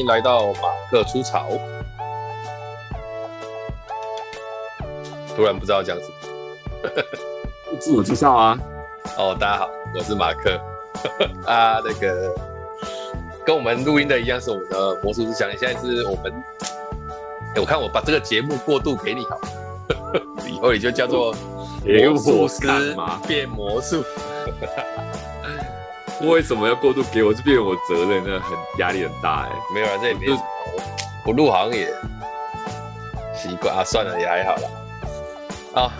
欢迎来到马克出潮。突然不知道讲什么，自我介绍啊。哦，大家好，我是马克。啊，那个跟我们录音的一样，是我们的魔术师祥。现在是我们，我看我把这个节目过渡给你好，以后你就叫做魔术师变魔术。为什么要过度给我？这变我责任，那很压力很大哎。没有啊，这也没什么。不录好像也习惯啊，算了，也还好了。啊，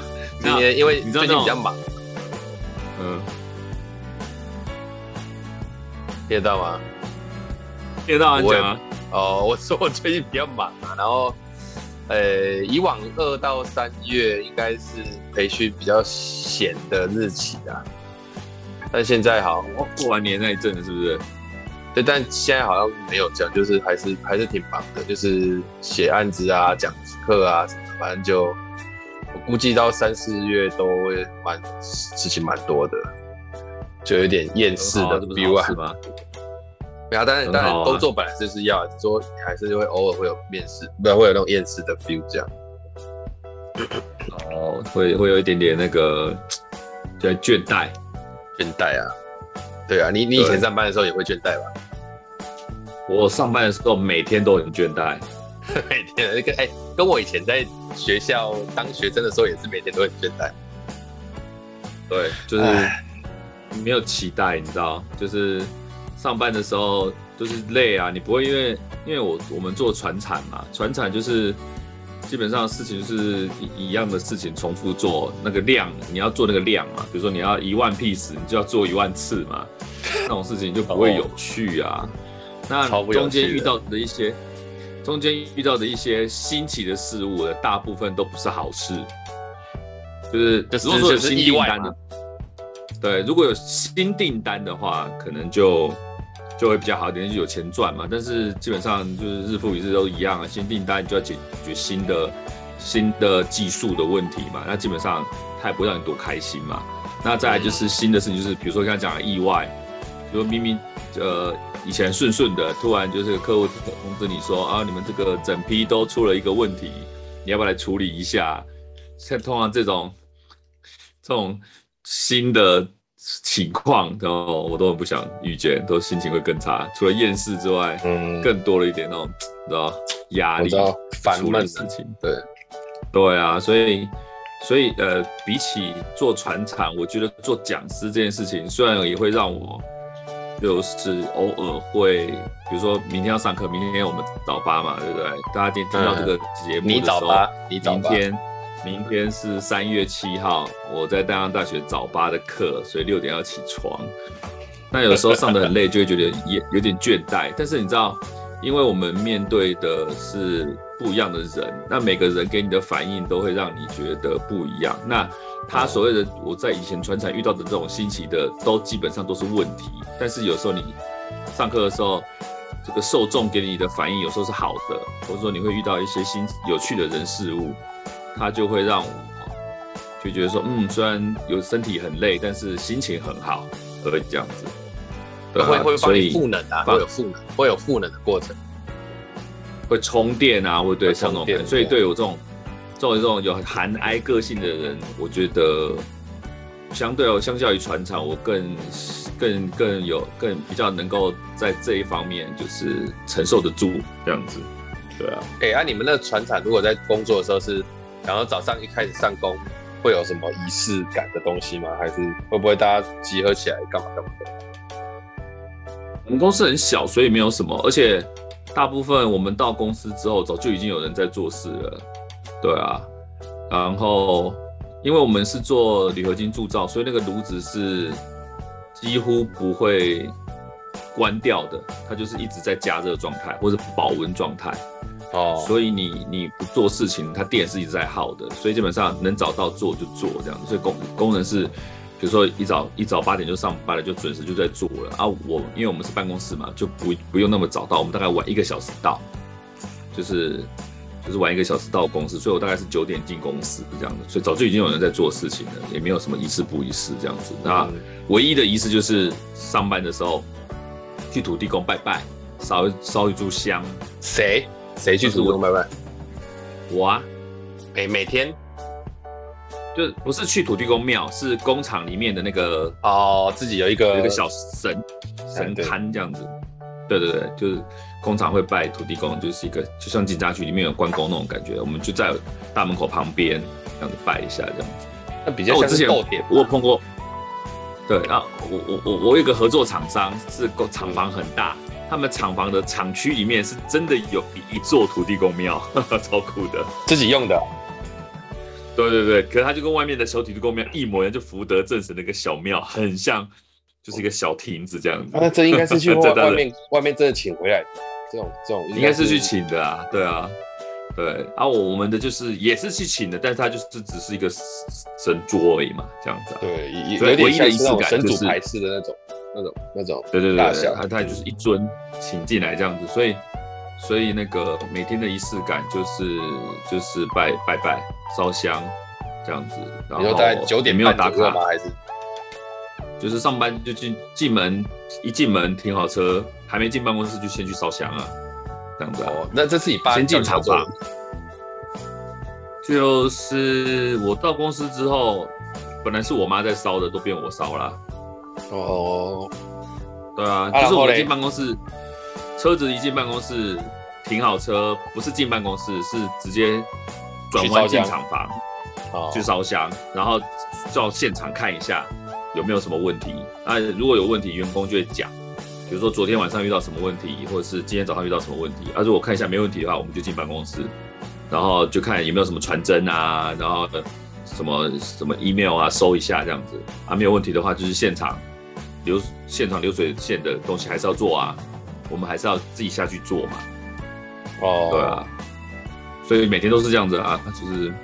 今天因为最近比较忙，嗯，听得到吗？听得到啊，讲啊。哦，我说我最近比较忙啊，然后，呃，以往二到三月应该是培训比较闲的日期啊。但现在好，过完年那一阵子是不是？对，但现在好像没有这样，就是还是还是挺忙的，就是写案子啊、讲课啊什么，反正就我估计到三四月都会蛮事情蛮多的，就有点厌世的 feel 啊，是吗？对啊，当然当然工作本来就是要，说还是会偶尔会有面试，不然会有那种厌世的 feel 这样。哦，会会有一点点那个叫倦怠。倦怠啊，对啊，你你以前上班的时候也会倦怠吧？我上班的时候每天都很倦怠，每天那个哎，跟我以前在学校当学生的时候也是每天都很倦怠。对，就是没有期待，你知道，就是上班的时候就是累啊，你不会因为因为我我们做船产嘛，船产就是。基本上事情是一一样的事情重复做，那个量你要做那个量嘛，比如说你要一万 piece，你就要做一万次嘛，那种事情就不会有趣啊。那中间遇到的一些，中间遇到的一些新奇的事物的大部分都不是好事，就是如果说有新订单的，对，如果有新订单的话，可能就。就会比较好一点，就有钱赚嘛。但是基本上就是日复一日都一样啊，新订单就要解决新的新的技术的问题嘛。那基本上他也不会让你多开心嘛。那再来就是新的事情，就是比如说刚才讲的意外，比如明明呃以前顺顺的，突然就是客户通知你说啊，你们这个整批都出了一个问题，你要不要来处理一下？像通常这种这种新的。情况，然后我都很不想遇见，都心情会更差。除了厌世之外，嗯，更多了一点那种，你知道压力、烦闷的事情。对，对啊，所以，所以呃，比起做船厂，我觉得做讲师这件事情，虽然也会让我，就是偶尔会，比如说明天要上课，明天我们早八嘛，对不对？大家听听到这个节目的时候，你早八，你早八。明天明天是三月七号，我在淡江大学早八的课，所以六点要起床。那有时候上得很累，就会觉得也 有点倦怠。但是你知道，因为我们面对的是不一样的人，那每个人给你的反应都会让你觉得不一样。那他所谓的我在以前传产遇到的这种新奇的，都基本上都是问题。但是有时候你上课的时候，这个受众给你的反应有时候是好的，或者说你会遇到一些新有趣的人事物。他就会让我就觉得说，嗯，虽然有身体很累，但是心情很好，会这样子。对，会会帮你赋能啊，会有赋能，会有赋能的过程，会充电啊，会对像那种，所以对我这种，这种这种有含哀个性的人，我觉得相对哦，相较于船厂，我更更更有更比较能够在这一方面就是承受得住这样子。对啊，哎、欸，啊，你们那船厂如果在工作的时候是？然后早上一开始上工，会有什么仪式感的东西吗？还是会不会大家集合起来干嘛干嘛的？我们公司很小，所以没有什么。而且大部分我们到公司之后，早就已经有人在做事了。对啊，然后因为我们是做铝合金铸造，所以那个炉子是几乎不会关掉的，它就是一直在加热状态或者保温状态。哦，所以你你不做事情，它电是一直在耗的，所以基本上能找到做就做这样子。所以工工人是，比如说一早一早八点就上班了，就准时就在做了啊。我因为我们是办公室嘛，就不不用那么早到，我们大概晚一个小时到，就是就是晚一个小时到公司，所以我大概是九点进公司这样的。所以早就已经有人在做事情了，也没有什么仪式不仪式这样子。那唯一的仪式就是上班的时候去土地公拜拜。烧烧一炷香。谁谁去土地公拜拜？我啊，每每天。就不是去土地公庙，是工厂里面的那个哦，自己有一个有一个小神神龛这样子。对对对，就是工厂会拜土地公，就是一个就像警察局里面有关公那种感觉。我们就在大门口旁边这样子拜一下这样子。那比较像是逗点。我有碰过。对然后，我我我我有一个合作厂商，是工厂房很大，他们厂房的厂区里面是真的有一座土地公庙，超酷的，自己用的。对对对，可是它就跟外面的小土地公庙一模一样，就福德正神的一个小庙，很像，就是一个小亭子这样子。那这应该是去 外外面外面真的请回来的，这种这种应该是去请的啊，对啊，对啊，我我们的就是也是去请的，但是它就是只是一个神桌而已嘛，这样子。对，有点像是那种神主牌式的那种那种那种。对对对，它它就是一尊请进来这样子，所以。所以那个每天的仪式感就是就是拜拜拜烧香这样子，然后大概九点没有打卡吗？还是就是上班就进进门一进门停好车，还没进办公室就先去烧香啊，这样子。哦，那这是你爸先进厂房。就是我到公司之后，本来是我妈在烧的，都变我烧了。哦，对啊，就是我进办公室。车子一进办公室，停好车，不是进办公室，是直接转弯进厂房，去烧香，然后到现场看一下有没有什么问题。那如果有问题，员工就会讲，比如说昨天晚上遇到什么问题，或者是今天早上遇到什么问题。啊，如果看一下没问题的话，我们就进办公室，然后就看有没有什么传真啊，然后什么什么 email 啊，收一下这样子。啊，没有问题的话，就是现场流现场流水线的东西还是要做啊。我们还是要自己下去做嘛，哦，对啊，所以每天都是这样子啊，就是，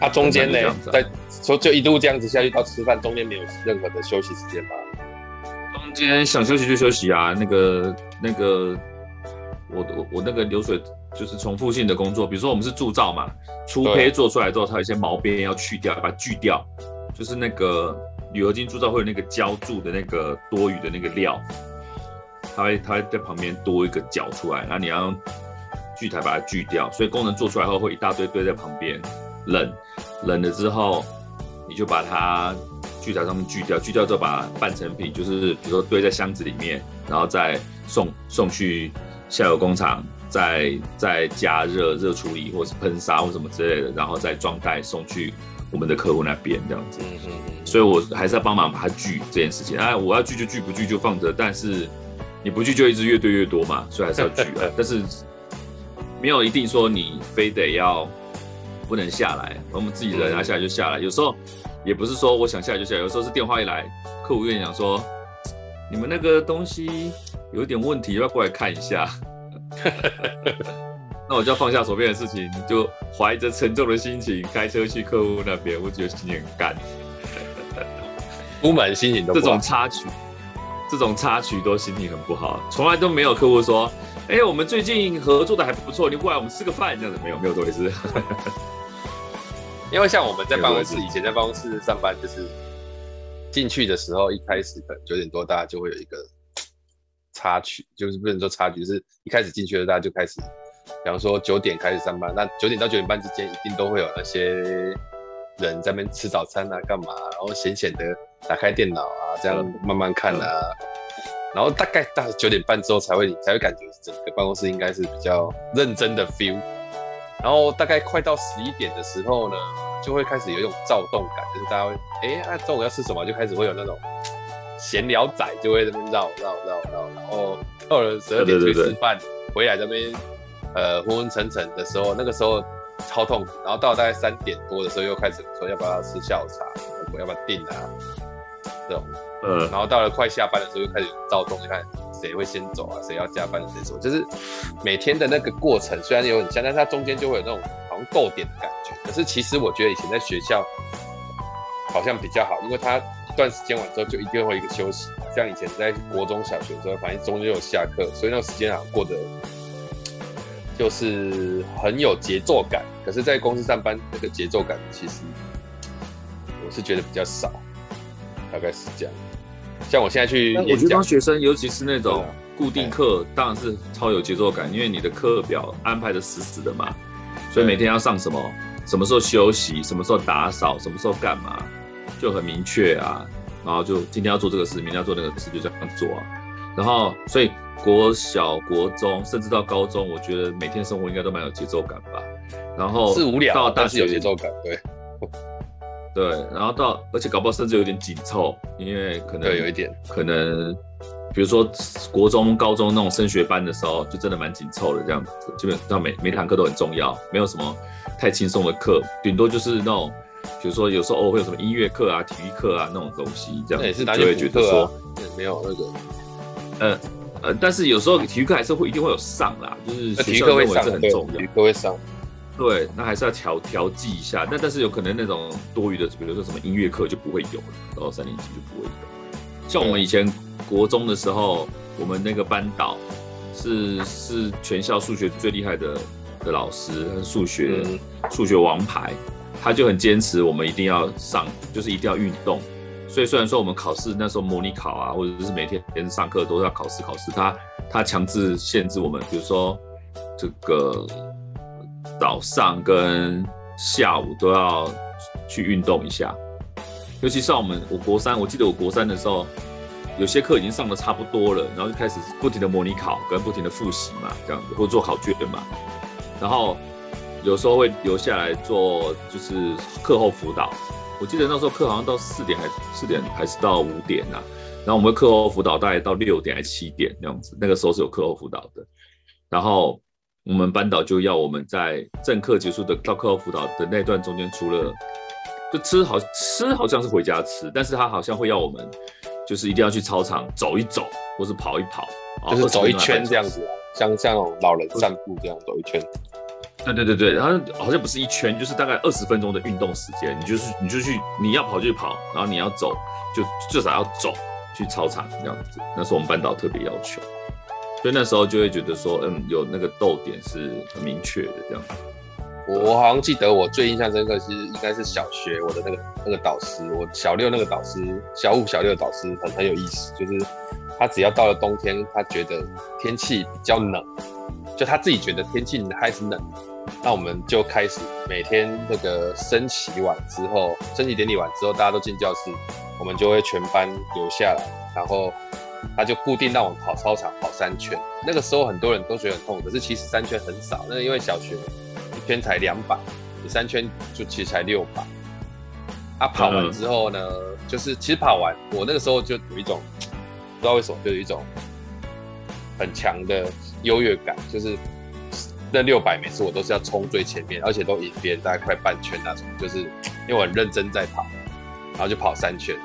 他中间呢，在说就一路这样子下去到吃饭，中间没有任何的休息时间吧？中间想休息就休息啊，那个那个，我我我那个流水就是重复性的工作，比如说我们是铸造嘛，粗胚做出来之后，它有一些毛边要去掉，把它锯掉，就是那个铝合金铸造会有那个胶铸的那个多余的那个料。它会，它会在旁边多一个角出来，然后你要用锯台把它锯掉，所以功能做出来后会一大堆堆在旁边，冷，冷了之后，你就把它锯台上面锯掉，锯掉之后把半成品，就是比如说堆在箱子里面，然后再送送去下游工厂，再再加热热处理或是喷砂或什么之类的，然后再装袋送去我们的客户那边这样子。嗯嗯嗯。所以我还是要帮忙把它锯这件事情。哎，我要锯就锯，不锯就放着，但是。你不去就一直越堆越多嘛，所以还是要去啊。但是没有一定说你非得要不能下来，我们自己人要下来就下来。有时候也不是说我想下来就下来，有时候是电话一来，客户跟你讲说，你们那个东西有点问题，要不要过来看一下。那我就要放下手边的事情，就怀着沉重的心情开车去客户那边，我觉得心情很干。不满心情都这种插曲。这种插曲都心情很不好，从来都没有客户说：“哎、欸，我们最近合作的还不错，你过来我们吃个饭这样子。”没有，没有这回事。因为像我们在办公室，以前在办公室上班，就是进去的时候，一开始可能九点多，大家就会有一个插曲，就是不能说插曲，就是一开始进去的大家就开始，比方说九点开始上班，那九点到九点半之间，一定都会有那些人在那边吃早餐啊，干嘛，然后闲闲的。打开电脑啊，这样慢慢看啊，然后大概到九点半之后才会，你才会感觉整个办公室应该是比较认真的 feel。然后大概快到十一点的时候呢，就会开始有一种躁动感，就是大家会，哎，那中午要吃什么？就开始会有那种闲聊仔就会在那边绕绕绕绕，然后到了十二点去吃饭，回来这边呃昏昏沉沉的时候，那个时候超痛苦。然后到了大概三点多的时候，又开始说要不要吃下午茶，我要不要订啊？这种，呃，然后到了快下班的时候，又开始躁动，你看谁会先走啊？谁要加班谁走？就是每天的那个过程，虽然有很像，但是它中间就会有那种好像逗点的感觉。可是其实我觉得以前在学校好像比较好，因为它一段时间完之后就一定会一个休息。像以前在国中小学的时候，反正中间有下课，所以那个时间好像过得就是很有节奏感。可是，在公司上班那个节奏感，其实我是觉得比较少。大概是这样，像我现在去，我觉得当学生，尤其是那种固定课当然是超有节奏感，因为你的课表安排的死死的嘛，所以每天要上什么，什么时候休息，什么时候打扫，什么时候干嘛，就很明确啊。然后就今天要做这个事，明天要做那个事，就这样做啊。然后所以国小、国中，甚至到高中，我觉得每天生活应该都蛮有节奏感吧。然后是无聊，到大是有节奏感，对。对，然后到而且搞不好甚至有点紧凑，因为可能有一点，可能比如说国中、高中那种升学班的时候，就真的蛮紧凑的这样子，基本上每每堂课都很重要，没有什么太轻松的课，顶多就是那种。比如说，有时候偶尔会有什么音乐课啊、体育课啊那种东西，这样子就会觉得说，没有那个，呃呃，但是有时候体育课还是会一定会有上啦，就是体育课会上，很重要，体育课会上，对，那还是要调调剂一下。那但是有可能那种多余的，比如说什么音乐课就不会有了，到三年级就不会有。像我们以前国中的时候，我们那个班导是是全校数学最厉害的的老师，数学数学王牌。他就很坚持，我们一定要上，就是一定要运动。所以虽然说我们考试那时候模拟考啊，或者是每天连上课都要考试考试，他他强制限制我们，比如说这个早上跟下午都要去运动一下。尤其像我们我国三，我记得我国三的时候，有些课已经上得差不多了，然后就开始不停的模拟考跟不停的复习嘛，这样子或做考卷嘛，然后。有时候会留下来做，就是课后辅导。我记得那时候课好像到四点还四点还是到五点呐、啊。然后我们课后辅导大概到六点还是七点那样子。那个时候是有课后辅导的。然后我们班导就要我们在正课结束的到课后辅导的那段中间，除了就吃好吃好像是回家吃，但是他好像会要我们就是一定要去操场走一走，或是跑一跑，就是走一圈这样子啊，像像老人散步这样走一圈。对对对对，然后好像不是一圈，就是大概二十分钟的运动时间。你就是你就去，你要跑就跑，然后你要走就至少要走去操场这样子。那是我们班导特别要求，所以那时候就会觉得说，嗯，有那个逗点是很明确的这样。我我好像记得我最印象深刻，是应该是小学我的那个那个导师，我小六那个导师，小五小六的导师很很有意思，就是他只要到了冬天，他觉得天气比较冷，就他自己觉得天气还是冷。那我们就开始每天那个升旗完之后，升旗典礼完之后，大家都进教室，我们就会全班留下来，然后他就固定让我跑操场跑三圈。那个时候很多人都觉得很痛，可是其实三圈很少，那因为小学一圈才两百，你三圈就其实才六百。啊，跑完之后呢，就是其实跑完，我那个时候就有一种不知道为什么，就有一种很强的优越感，就是。那六百每次我都是要冲最前面，而且都赢别人大概快半圈那种，就是因为我很认真在跑，然后就跑三圈。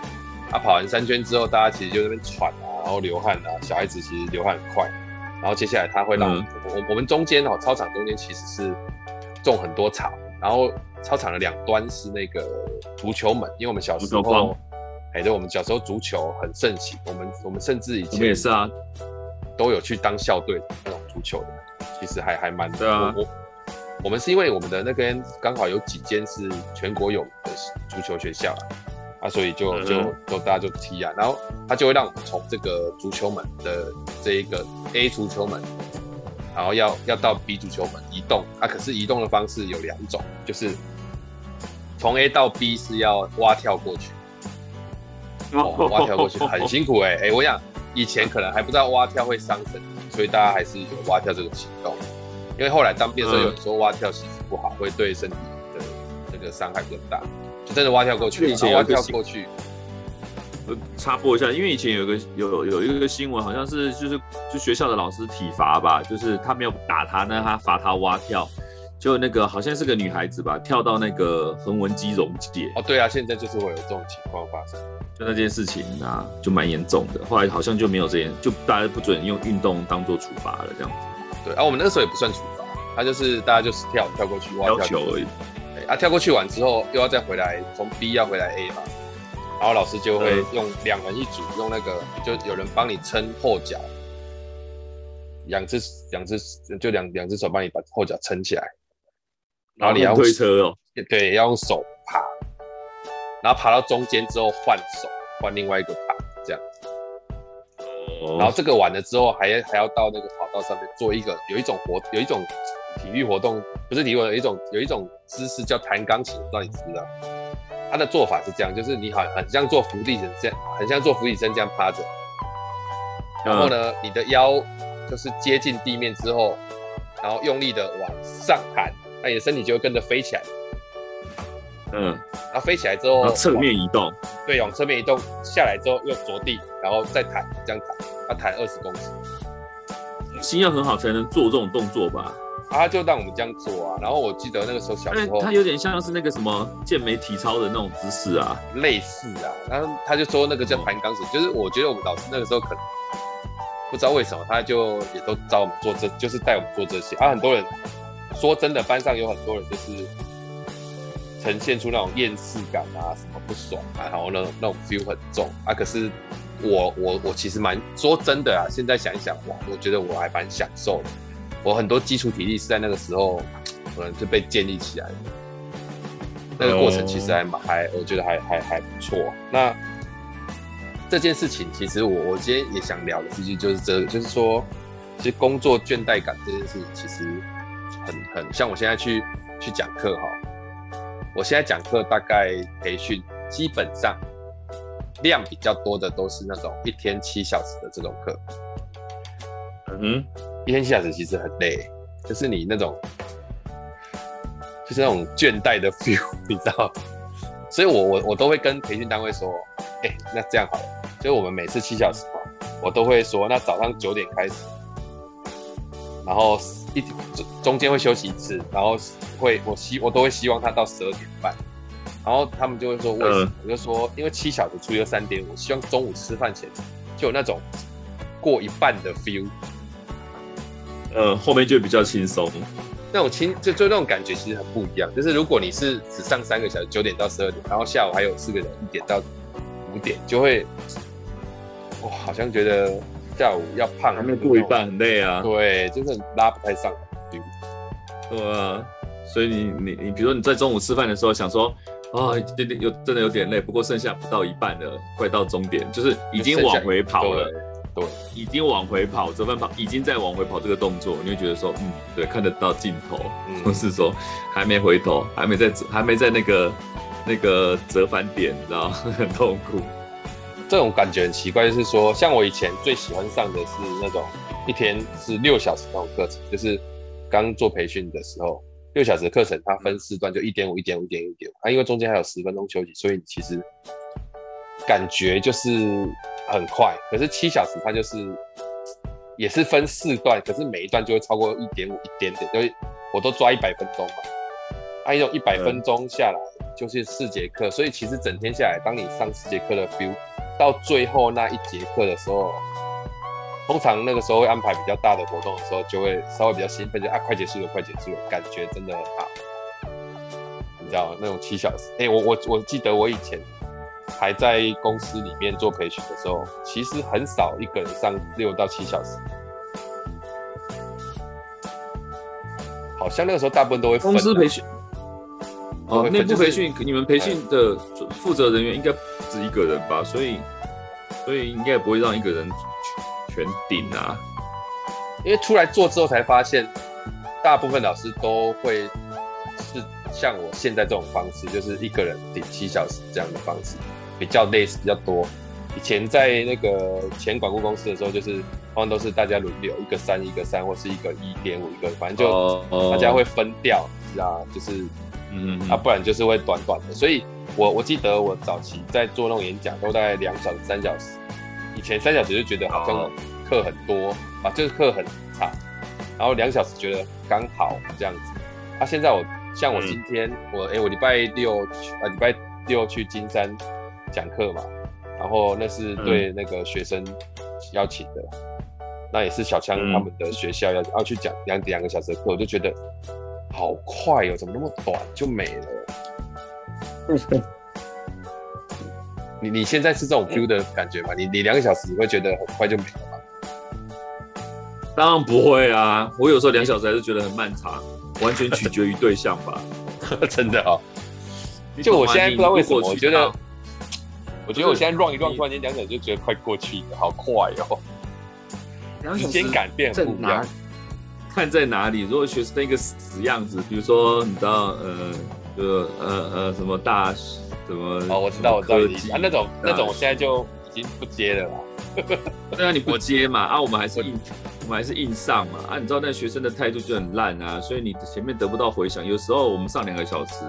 啊，跑完三圈之后，大家其实就在那边喘啊，然后流汗啊。小孩子其实流汗很快。然后接下来他会让我、嗯、我们中间哦，操场中间其实是种很多草，然后操场的两端是那个足球门，因为我们小时候，哎，对，我们小时候足球很盛行，我们我们甚至以前也是啊，都有去当校队那种足球的。其实还还蛮对啊，我我们是因为我们的那边刚好有几间是全国有的足球学校啊，所以就就就大家就踢啊，然后他就会让我们从这个足球门的这一个 A 足球门，然后要要到 B 足球门移动啊，可是移动的方式有两种，就是从 A 到 B 是要蛙跳过去，哦，蛙跳过去很辛苦哎、欸、哎、欸，我想以前可能还不知道蛙跳会伤身体。所以大家还是有蛙跳这个行动，因为后来当兵的时候，有人说蛙跳其实不好，会对身体的那个伤害更大，就真的蛙跳过去。以前蛙跳过去，呃，插播一下，因为以前有个有有一个新闻，好像是就是就学校的老师体罚吧，就是他没有打他，那他罚他蛙跳，就那个好像是个女孩子吧，跳到那个横纹肌溶解。哦，对啊，现在就是会有这种情况发生。就那件事情啊，就蛮严重的。后来好像就没有这件，就大家不准用运动当做处罚了，这样子。对啊，我们那个时候也不算处罚，他就是大家就是跳跳过去，跳球而已。对啊，跳过去完之后又要再回来，从 B 要回来 A 嘛，然后老师就会用两人一组，嗯、用那个就有人帮你撑后脚，两只两只就两两只手帮你把后脚撑起来，然后你要推车哦，对，要用手爬。然后爬到中间之后换手，换另外一个爬，这样子。然后这个完了之后还，还还要到那个跑道上面做一个有一种活有一种体育活动，不是体育活动，有一种有一种姿势叫弹钢琴，不知道你知不知道？他的做法是这样，就是你好很像做伏地挺身这样，很像做伏地挺身这样趴着，然后呢，你的腰就是接近地面之后，然后用力的往上弹，那你的身体就会跟着飞起来。嗯，然后飞起来之后，侧面移动，对，往侧面移动，下来之后又着地，然后再弹，这样弹，要弹二十公尺。心要很好才能做这种动作吧？啊，他就让我们这样做啊。然后我记得那个时候小时候，他有点像是那个什么健美体操的那种姿势啊，类似啊。然后他就说那个叫弹钢琴，哦、就是我觉得我们老师那个时候可能不知道为什么，他就也都教我们做这，就是带我们做这些。啊，很多人说真的，班上有很多人就是。呈现出那种厌世感啊，什么不爽啊，然后呢，那种 feel 很重啊。可是我我我其实蛮说真的啊，现在想一想哇，我觉得我还蛮享受的。我很多基础体力是在那个时候可能就被建立起来的，那个过程其实还蛮还，我觉得还还还不错。那这件事情其实我我今天也想聊的事情就是这个，就是说，其实工作倦怠感这件事情其实很很像我现在去去讲课哈。我现在讲课，大概培训基本上量比较多的都是那种一天七小时的这种课。嗯哼，一天七小时其实很累，就是你那种，就是那种倦怠的 feel，你知道？所以我我我都会跟培训单位说，哎、欸，那这样好了，所以我们每次七小时嘛，我都会说，那早上九点开始，然后。一中中间会休息一次，然后会我希我都会希望他到十二点半，然后他们就会说为什么？我就说因为七小时除以三点五，我希望中午吃饭前就有那种过一半的 feel，呃，后面就比较轻松，那种轻就就那种感觉其实很不一样。就是如果你是只上三个小时，九点到十二点，然后下午还有四个小时，一点到五点，就会我，好像觉得。下午要胖，还没过一半很累啊。对，就是拉不太上。对啊，所以你你你，比如说你在中午吃饭的时候想说，啊，有点有真的有点累，不过剩下不到一半了，快到终点，就是已经往回跑了。对，对已经往回跑，折返跑，已经在往回跑这个动作，你会觉得说，嗯，对，看得到尽头，嗯、或是说还没回头，还没在还没在那个那个折返点，你知道，很痛苦。这种感觉很奇怪，就是说，像我以前最喜欢上的是那种一天是六小时那种课程，就是刚做培训的时候，六小时的课程它分四段，就一点五、一点五、一点五、一点五，它因为中间还有十分钟休息，所以其实感觉就是很快。可是七小时它就是也是分四段，可是每一段就会超过一点五一点点，所以我都抓一百分钟嘛。按用一百分钟下来就是四节课，所以其实整天下来，当你上四节课的 feel。到最后那一节课的时候，通常那个时候会安排比较大的活动的时候，就会稍微比较兴奋，就啊，快结束了，快结束了，感觉真的很好。你知道那种七小时，哎、我我我记得我以前还在公司里面做培训的时候，其实很少一个人上六到七小时，好像那个时候大部分都会分公司培训。哦，内部培训，你们培训的负责人员应该不止一个人吧？所以，所以应该也不会让一个人全顶啊。因为出来做之后才发现，大部分老师都会是像我现在这种方式，就是一个人顶七小时这样的方式，比较类似，比较多。以前在那个前管顾公司的时候，就是通常都是大家轮流，一个三，一个三，或是一个一点五，一个反正就大家会分掉，是啊，就是。嗯，啊，不然就是会短短的，所以我我记得我早期在做那种演讲，都大概两小时、三小时。以前三小时就觉得好像课很多啊，就是课很长，然后两小时觉得刚好这样子。啊，现在我像我今天、嗯、我哎、欸，我礼拜六去啊，礼拜六去金山讲课嘛，然后那是对那个学生邀请的，嗯、那也是小强他们的学校要要去讲两两个小时的课，我就觉得。好快哦，怎么那么短就没了？你你现在是这种 feel 的感觉吗？你你两个小时你会觉得很快就没了吗？当然不会啊，我有时候两小时还是觉得很漫长，完全取决于对象吧。真的哦，就我现在不知道为什么，我觉得，我觉得我现在 run 一 run，突然间两小时就觉得快过去了，好快哦。时间感变不一样。看在哪里？如果学生一个死样子，比如说你知道，呃，就呃呃什么大什么哦，我知道我知道啊，那种那种我现在就已经不接了啦。对啊，你不接嘛？啊，我们还是硬，我们还是硬上嘛？啊，你知道那学生的态度就很烂啊，所以你前面得不到回响。有时候我们上两个小时，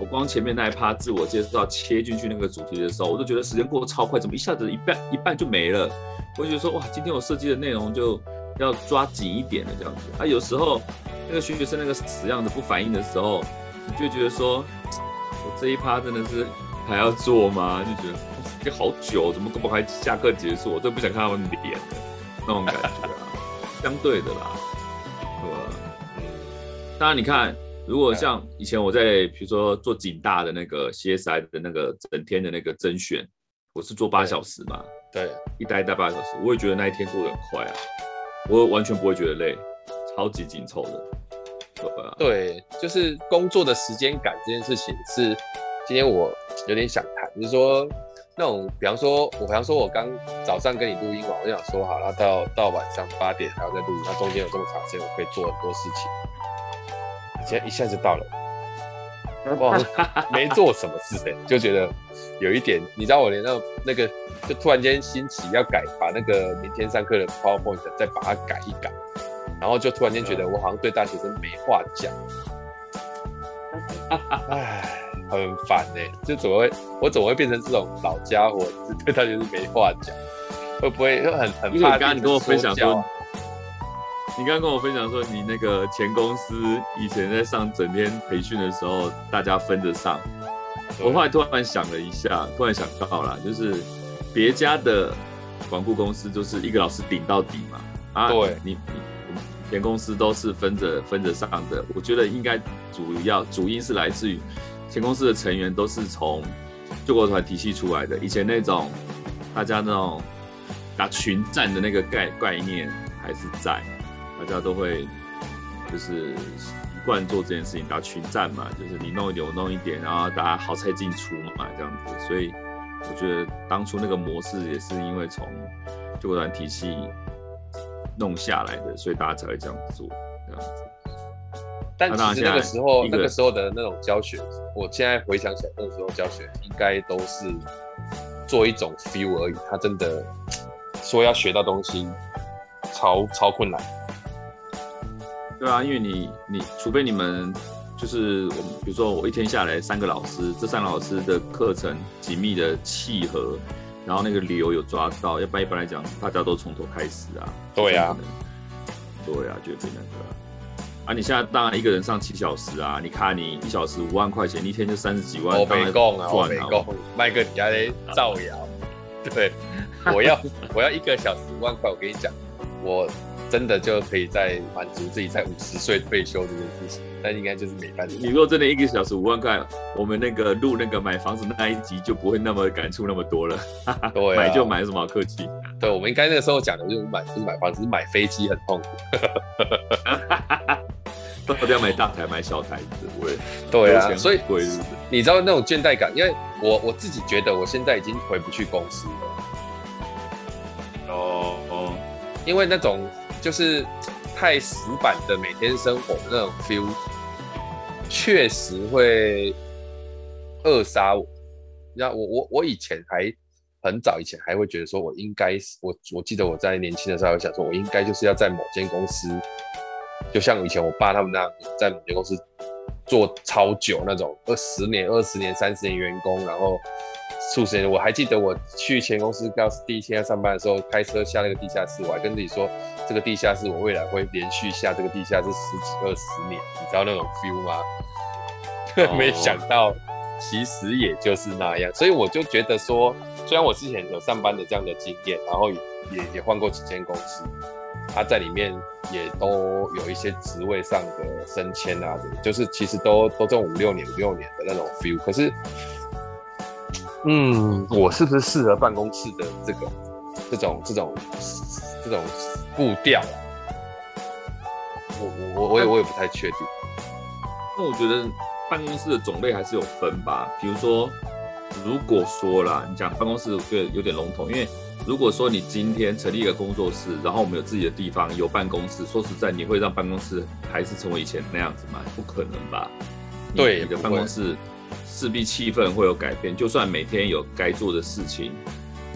我光前面那一趴自我介绍切进去那个主题的时候，我都觉得时间过得超快，怎么一下子一半一半就没了？我就觉得说哇，今天我设计的内容就。要抓紧一点的这样子，啊，有时候那个学生那个死样子不反应的时候，你就觉得说，我这一趴真的是还要做吗？就觉得这好久，怎么可不还下课结束？我都不想看他们脸的那种感觉啊，相对的啦，对吧？嗯，当然你看，如果像以前我在比如说做警大的那个 CSI 的那个整天的那个甄选，我是做八小时嘛，对，一待待八小时，我也觉得那一天过得很快啊。我完全不会觉得累，超级紧凑的，对？就是工作的时间感这件事情是今天我有点想谈，就是说那种，比方说，我比方说我刚早上跟你录音嘛，我就想说好，然后到到晚上八点还要再录音，那中间有这么长时间，我可以做很多事情，现在一下就到了，哇，没做什么事哎，就觉得有一点，你知道我连那那个。就突然间兴起要改，把那个明天上课的 PowerPoint 再把它改一改，然后就突然间觉得我好像对大学生没话讲，哎，很烦呢、欸。就怎么会，我怎么会变成这种老家伙，对大学生没话讲？会不会很很怕？因为刚刚你跟我分享说，你刚刚跟我分享说，你那个前公司以前在上整天培训的时候，大家分着上。我后来突然想了一下，突然想到了，就是。别家的管顾公司就是一个老师顶到底嘛，啊，对，你你前公司都是分着分着上的，我觉得应该主要主因是来自于前公司的成员都是从救国团体系出来的，以前那种大家那种打群战的那个概概念还是在，大家都会就是一贯做这件事情，打群战嘛，就是你弄一点我弄一点，然后大家好菜进出嘛这样子，所以。我觉得当初那个模式也是因为从救国团体系弄下来的，所以大家才会这样做这样子。但其实那个时候，那个时候的那种教学，我现在回想起来，那个时候教学应该都是做一种 feel 而已。他真的说要学到东西，超超困难。对啊，因为你你除非你们。就是我们，比如说我一天下来三个老师，这三个老师的课程紧密的契合，然后那个流有抓到，要不然一般来讲，大家都从头开始啊。对啊，对啊，就变那个啊。啊，你现在当然一个人上七小时啊，你看你一小时五万块钱，一天就三十几万，我没讲啊，我没讲，麦克底下在造谣。对，我要我要一个小时五万块，我跟你讲，我。真的就可以在满足自己在五十岁退休这件事情，但应该就是没办法。你如果真的一个小时五万块，我们那个录那个买房子那一集就不会那么感触那么多了。对、啊，买就买，有什么好客气？对，我们应该那个时候讲的就是买，就是买房子，买飞机很痛苦。到底要买大台买小台子？对，对啊，所以你知道那种倦怠感，因为我我自己觉得我现在已经回不去公司了。哦哦，因为那种。就是太死板的每天生活那种 feel，确实会扼杀我。那我我我以前还很早以前还会觉得说，我应该我我记得我在年轻的时候，我想说我应该就是要在某间公司，就像以前我爸他们那样，在某间公司做超久那种二十年、二十年、三十年员工，然后。数十年，我还记得我去前公司刚第一天要上班的时候，开车下那个地下室，我还跟自己说，这个地下室我未来会连续下这个地下室十几二十年，你知道那种 feel 吗？哦、没想到，其实也就是那样，所以我就觉得说，虽然我之前有上班的这样的经验，然后也也换过几间公司，他、啊、在里面也都有一些职位上的升迁啊，就是其实都都这种五六年、五六年的那种 feel，可是。嗯，我是不是适合办公室的这个、这种、这种、这种步调？我、我、我、我也、我也不太确定。那我觉得办公室的种类还是有分吧，比如说如果说啦，你讲办公室我觉得有点笼统，因为如果说你今天成立一个工作室，然后我们有自己的地方有办公室，说实在，你会让办公室还是成为以前那样子吗？不可能吧？对，你的办公室势必气氛会有改变，就算每天有该做的事情，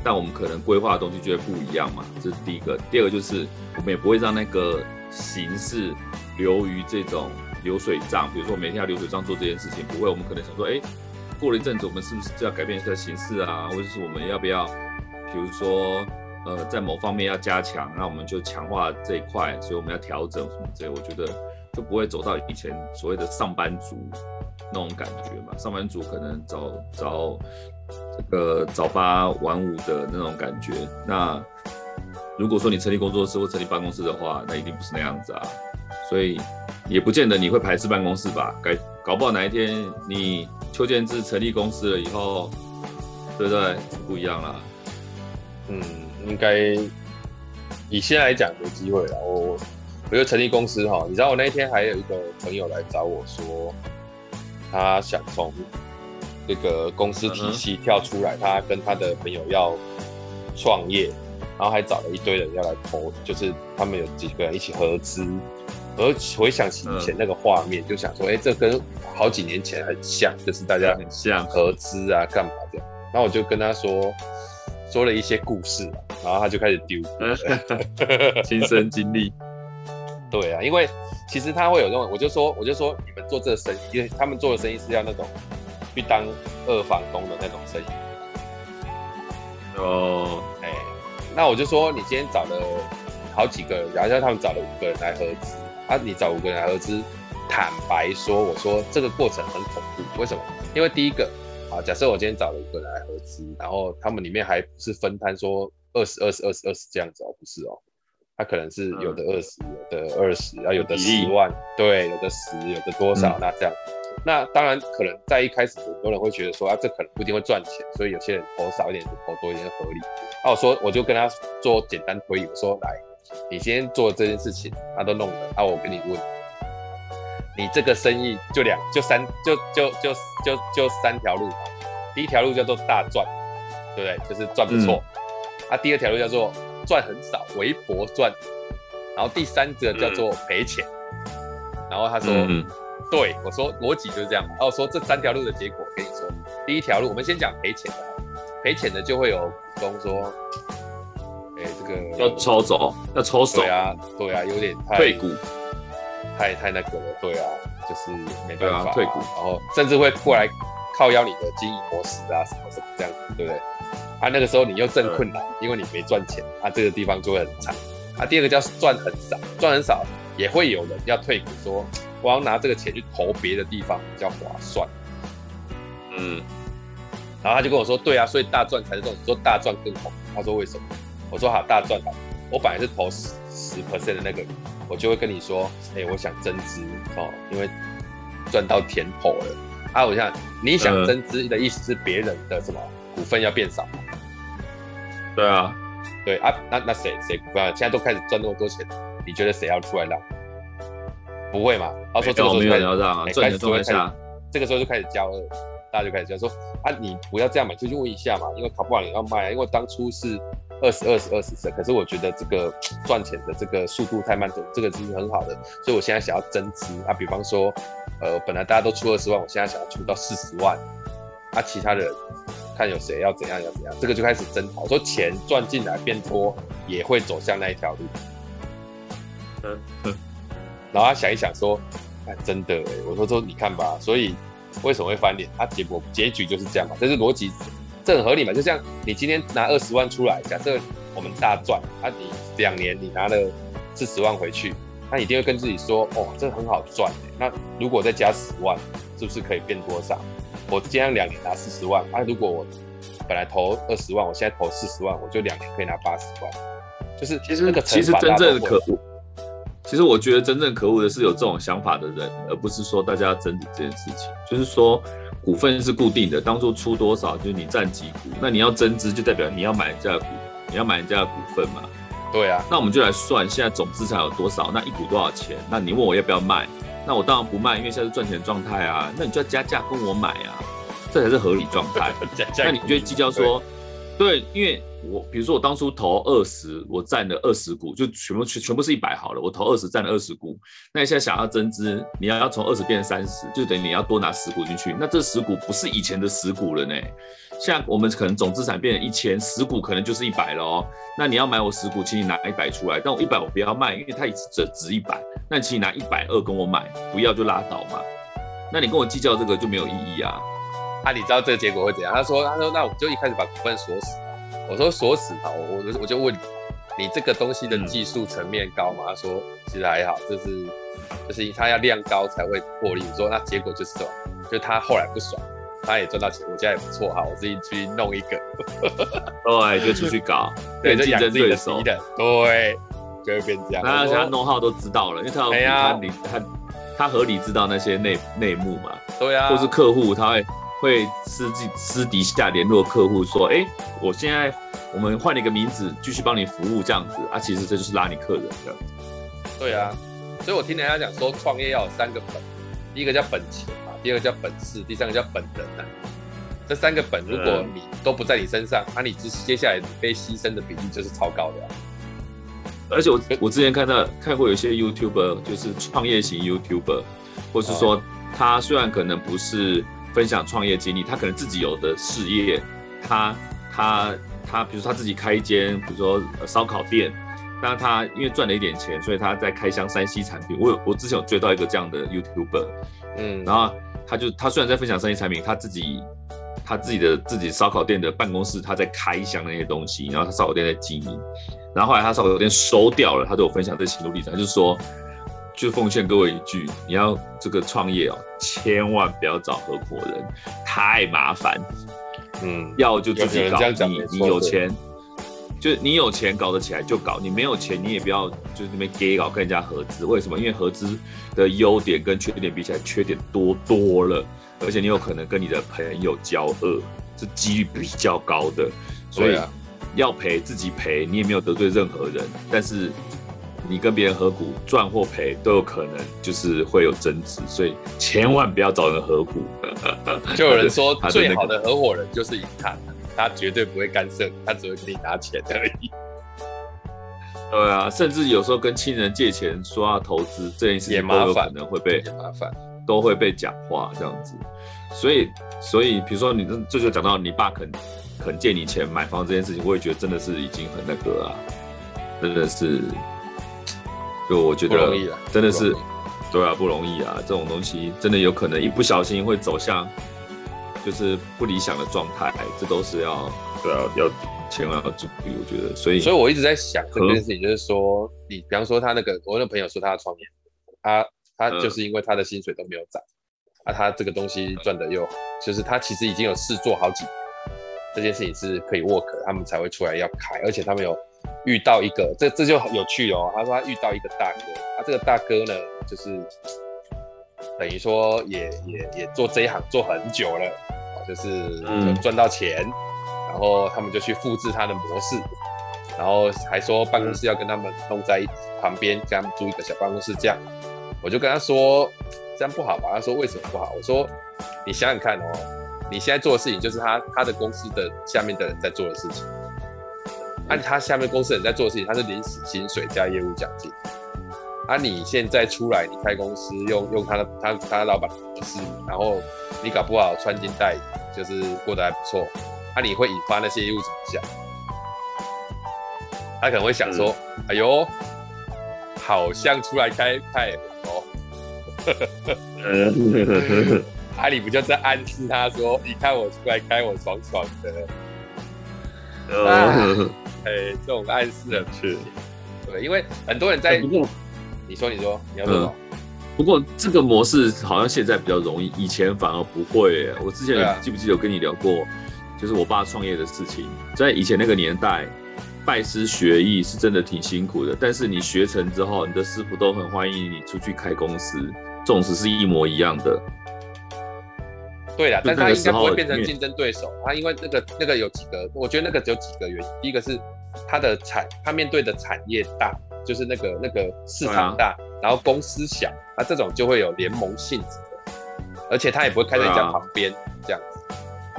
但我们可能规划的东西就会不一样嘛。这是第一个，第二个就是我们也不会让那个形式流于这种流水账，比如说每天要流水账做这件事情，不会，我们可能想说，哎。过了一阵子，我们是不是就要改变一下形式啊？或者是我们要不要，比如说，呃，在某方面要加强，那我们就强化这一块，所以我们要调整什么之类。我觉得就不会走到以前所谓的上班族那种感觉嘛。上班族可能早早这个早八晚五的那种感觉。那如果说你成立工作室或成立办公室的话，那一定不是那样子啊。所以也不见得你会排斥办公室吧？改搞不好哪一天你。邱建志成立公司了以后，对不对？不一样了。嗯，应该以现在来讲没机会了。我我就成立公司哈，你知道我那天还有一个朋友来找我说，他想从这个公司体系跳出来，他跟他的朋友要创业，然后还找了一堆人要来投，就是他们有几个人一起合资。而回想起以前那个画面，就想说，哎、欸，这跟好几年前很像，就是大家很像合资啊，干嘛的？然后我就跟他说，说了一些故事，然后他就开始丢 亲身经历。对啊，因为其实他会有那种，我就说，我就说，你们做这个生意，因为他们做的生意是要那种去当二房东的那种生意。哦，哎，那我就说，你今天找了好几个人，然后他们找了五个人来合资。啊！你找五个人来合资，坦白说，我说这个过程很恐怖。为什么？因为第一个，啊，假设我今天找了五个人来合资，然后他们里面还不是分摊说二十、二十、二十、二十这样子哦，不是哦，他可能是有的二十、嗯，有的二十，啊，有的十万，对，有的十，有的多少，嗯、那这样，那当然可能在一开始很多人会觉得说啊，这可能不一定会赚钱，所以有些人投少一点，投多一点合理。那我说，我就跟他做简单推理，我说来。你今天做这件事情，他都弄了。啊，我跟你问，你这个生意就两就三就就就就就三条路，第一条路叫做大赚，对不对？就是赚不错。啊，第二条路叫做赚很少，微薄赚。然后第三者叫做赔钱。然后他说，嗯、对我说逻辑就是这样。然后我说这三条路的结果，我跟你说，第一条路我们先讲赔钱的，赔钱的就会有股东说。哎、欸，这个要抽走，要抽手。对啊，对啊，有点太退股，太太那个了。对啊，就是没办法、退股，然后甚至会过来靠腰你的经营模式啊，什么什么这样子，对不对？啊，那个时候你又正困难，因为你没赚钱，啊，这个地方就会很惨。啊，第二个叫赚很少，赚很少也会有人要退股，说我要拿这个钱去投别的地方比较划算。嗯，然后他就跟我说，对啊，所以大赚才是这种，说大赚更好。他说为什么？我说好，大赚好。我本来是投十十 percent 的那个，我就会跟你说，哎、我想增资哦，因为赚到甜头了。啊，我想你想增资的意思是别人的什么股份要变少？对啊，对啊，那那谁谁股份现在都开始赚那么多钱，你觉得谁要出来让？不会嘛？他说这个时候就开始让啊，赚钱开始，这个时候就开始交恶，大家就开始交说啊，你不要这样嘛，就去问一下嘛，因为考不好你要卖啊，因为当初是。二十二十二十升，可是我觉得这个赚钱的这个速度太慢，这个就是很好的，所以我现在想要增资啊，比方说，呃，本来大家都出二十万，我现在想要出到四十万，啊，其他人看有谁要怎样要怎样，这个就开始争吵，说钱赚进来变多，也会走向那一条路。嗯嗯，然后他想一想说，哎，真的哎，我说说你看吧，所以为什么会翻脸？他结果结局就是这样嘛，这是逻辑。这很合理嘛，就像你今天拿二十万出来，假设我们大赚，啊，你两年你拿了四十万回去，那你一定会跟自己说，哦，这很好赚。那如果再加十万，是不是可以变多少？我今天两年拿四十万，啊，如果我本来投二十万，我现在投四十万，我就两年可以拿八十万。就是其实那个其实真正的可恶，其实我觉得真正可恶的是有这种想法的人，而不是说大家要争执这件事情，就是说。股份是固定的，当初出多少就是你占几股，那你要增资就代表你要买人家的股，你要买人家的股份嘛。对啊，那我们就来算现在总资产有多少，那一股多少钱？那你问我要不要卖？那我当然不卖，因为现在是赚钱状态啊。那你就要加价跟我买啊。这才是合理状态。那你就会计较说，对，因为我比如说我当初投二十，我占了二十股，就全部全全部是一百好了，我投二十占了二十股。那你现在想要增资，你要要从二十变成三十，就等于你要多拿十股进去。那这十股不是以前的十股了呢？像我们可能总资产变成一千，十股可能就是一百了哦。那你要买我十股，请你拿一百出来，但我一百我不要卖，因为它只值一百。那你请你拿一百二跟我买，不要就拉倒嘛。那你跟我计较这个就没有意义啊。啊，你知道这个结果会怎样？他说，他说，那我就一开始把股份锁死。我说锁死好，我我就问你，你这个东西的技术层面高吗？他说其实还好，就是就是他要量高才会获利。我说那结果就是这种，就他后来不爽。他也赚到钱，我家也不错哈，我自己去弄一个，对，就出去搞，对，就养自己的手的，对，就会变这样。那他弄号都知道了，因为他有他理他他合理知道那些内内幕嘛，对啊，或是客户他会会私底私底下联络客户说，哎、欸，我现在我们换了一个名字，继续帮你服务这样子啊，其实这就是拉你客人的。对啊，所以我听人家讲说，创业要有三个本，第一个叫本钱。第二个叫本事，第三个叫本能啊。这三个本，如果你都不在你身上，那、你接接下来被牺牲的比例就是超高的、啊。而且我我之前看到看过有些 YouTuber，就是创业型 YouTuber，或是说他虽然可能不是分享创业经历，他可能自己有的事业，他他他，比如说他自己开一间，比如说烧烤店，那他因为赚了一点钱，所以他在开箱山西产品。我有我之前有追到一个这样的 YouTuber，嗯，然后。他就他虽然在分享生意产品，他自己他自己的自己烧烤店的办公室，他在开箱那些东西，然后他烧烤店在经营，然后后来他烧烤店收掉了，他都有分享这心路历程，他就是说，就奉劝各位一句，你要这个创业哦，千万不要找合伙人，太麻烦，嗯，要就自己搞，你你有钱。就你有钱搞得起来就搞，你没有钱你也不要就是那边给搞跟人家合资。为什么？因为合资的优点跟缺点比起来，缺点多多了，而且你有可能跟你的朋友交恶，是几率比较高的。所以要赔自己赔，你也没有得罪任何人，但是你跟别人合股赚或赔都有可能就是会有争执，所以千万不要找人合股。就有人说最好的合伙人就是银行。他绝对不会干涉，他只会给你拿钱而已。对啊，甚至有时候跟亲人借钱说要投资这件事情，都有可能会被麻烦，都会被讲话这样子。所以，所以比如说你这就讲到你爸肯肯借你钱买房这件事情，我也觉得真的是已经很那个啊，真的是，就我觉得真的是，对啊，不容易啊，这种东西真的有可能一不小心会走向。就是不理想的状态，这都是要对啊，要千万要注意。我觉得，所以，所以我一直在想这件事情，就是说，你比方说他那个，我那朋友说他要创业，他他就是因为他的薪水都没有涨，啊，他这个东西赚的又好，就是他其实已经有试做好几年，这件事情是可以 work，他们才会出来要开，而且他们有遇到一个，这这就很有趣哦。他说他遇到一个大哥，他这个大哥呢，就是。等于说也也也做这一行做很久了，就是赚到钱，嗯，然后他们就去复制他的模式，然后还说办公室要跟他们弄在旁边，给他们租一个小办公室这样。我就跟他说这样不好吧？他说为什么不好？我说你想想看哦，你现在做的事情就是他他的公司的下面的人在做的事情，按他下面公司人在做的事情，他是临时薪水加业务奖金。啊！你现在出来，你开公司用用他的他他老板的模式，然后你搞不好穿金戴银，就是过得还不错。啊，你会引发那些业务怎么想？他可能会想说：“嗯、哎呦，好像出来开开哦。”啊，你不就在暗示他说：“你看我出来开，我爽爽的。啊”啊，哎，这种暗示很是，对，因为很多人在。你说，你说，你要说、嗯。不过这个模式好像现在比较容易，以前反而不会。我之前记不记得有跟你聊过，就是我爸创业的事情。在以前那个年代，拜师学艺是真的挺辛苦的。但是你学成之后，你的师傅都很欢迎你出去开公司，这种事是一模一样的。对了，但他应该不会变成竞争对手。他因为那个那个有几个，我觉得那个只有几个原因。第一个是他的产，他面对的产业大。就是那个那个市场大，啊，然后公司小，那这种就会有联盟性质的。而且他也不会开在你家旁边、啊、这样子。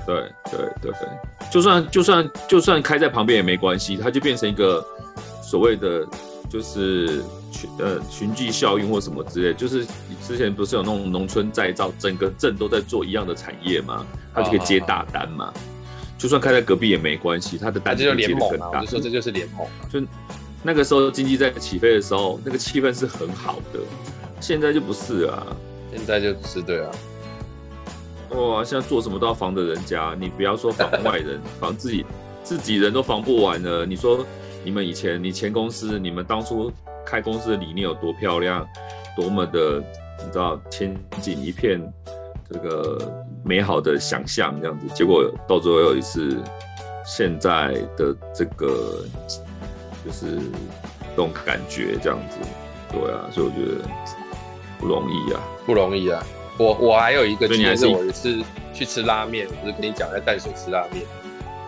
对对对对，就算就算就算开在旁边也没关系，它就变成一个所谓的就是群呃群聚效应或什么之类，就是之前不是有那种农村再造，整个镇都在做一样的产业嘛，他就可以接大单嘛。哦就算开在隔壁也没关系，他的单就接得更大。我就说这就是联盟。就那个时候经济在起飞的时候，那个气氛是很好的。现在就不是啊，现在就不是对啊。哇，现在做什么都要防着人家，你不要说防外人，防自己自己人都防不完了。你说你们以前你前公司，你们当初开公司的理念有多漂亮，多么的你知道前景一片。这个美好的想象这样子，结果到最后有一次，现在的这个就是这种感觉这样子，对啊，所以我觉得不容易啊，不容易啊。我我还有一个经验是，我一次去吃拉面，我不是跟你讲在淡水吃拉面，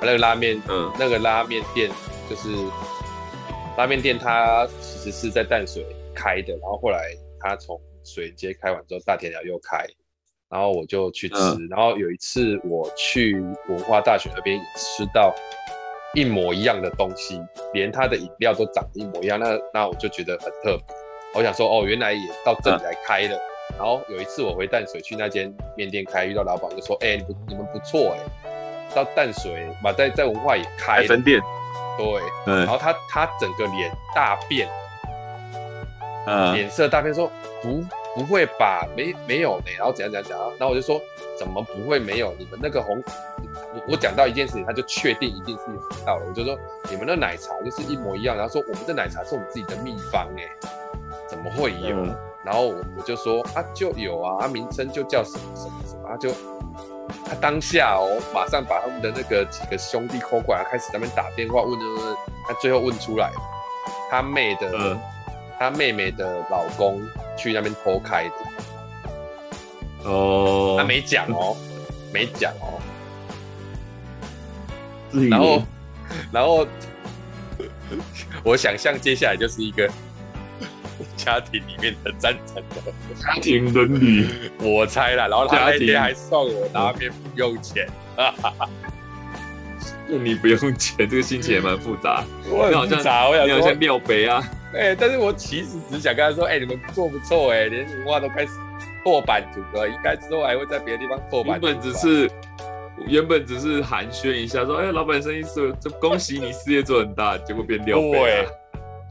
那个拉面，嗯，那个拉面店就是拉面店，它其实是在淡水开的，然后后来它从水街开完之后，大田寮又开。然后我就去吃，嗯、然后有一次我去文化大学那边也吃到一模一样的东西，连它的饮料都长得一模一样，那那我就觉得很特别。我想说，哦，原来也到这里来开了。嗯、然后有一次我回淡水去那间面店开，遇到老板就说，哎、欸，你们你们不错哎，到淡水嘛，在在文化也开分店，对，嗯、然后他他整个脸大变，嗯，脸色大变，说不。不会吧，没没有呢，然后怎样怎样讲，然后我就说怎么不会没有？你们那个红，我我讲到一件事情，他就确定一定是有到了。我就说你们的奶茶就是一模一样，然后说我们的奶茶是我们自己的秘方哎，怎么会有？嗯、然后我就说啊就有啊，啊名称就叫什么什么什么，他就他当下哦，马上把他们的那个几个兄弟抠过来，开始那边打电话问问，他最后问出来他妹的。他妹妹的老公去那边偷开的哦，他没讲哦，没讲哦。然后，然后，我想象接下来就是一个家庭里面的战争的家庭伦理，我猜了。然后他那天还送我拉面不用钱，哈哈哈。你不用钱，这个心情也蛮复杂。我很复杂，我想你好像庙北啊。哎、欸，但是我其实只想跟他说，哎、欸，你们做不错，哎，连文化都开始破版图了，应该之后还会在别的地方破版图。原本只是，原本只是寒暄一下，说，哎、欸，老板生意是，就恭喜你事业做很大，结果变掉了。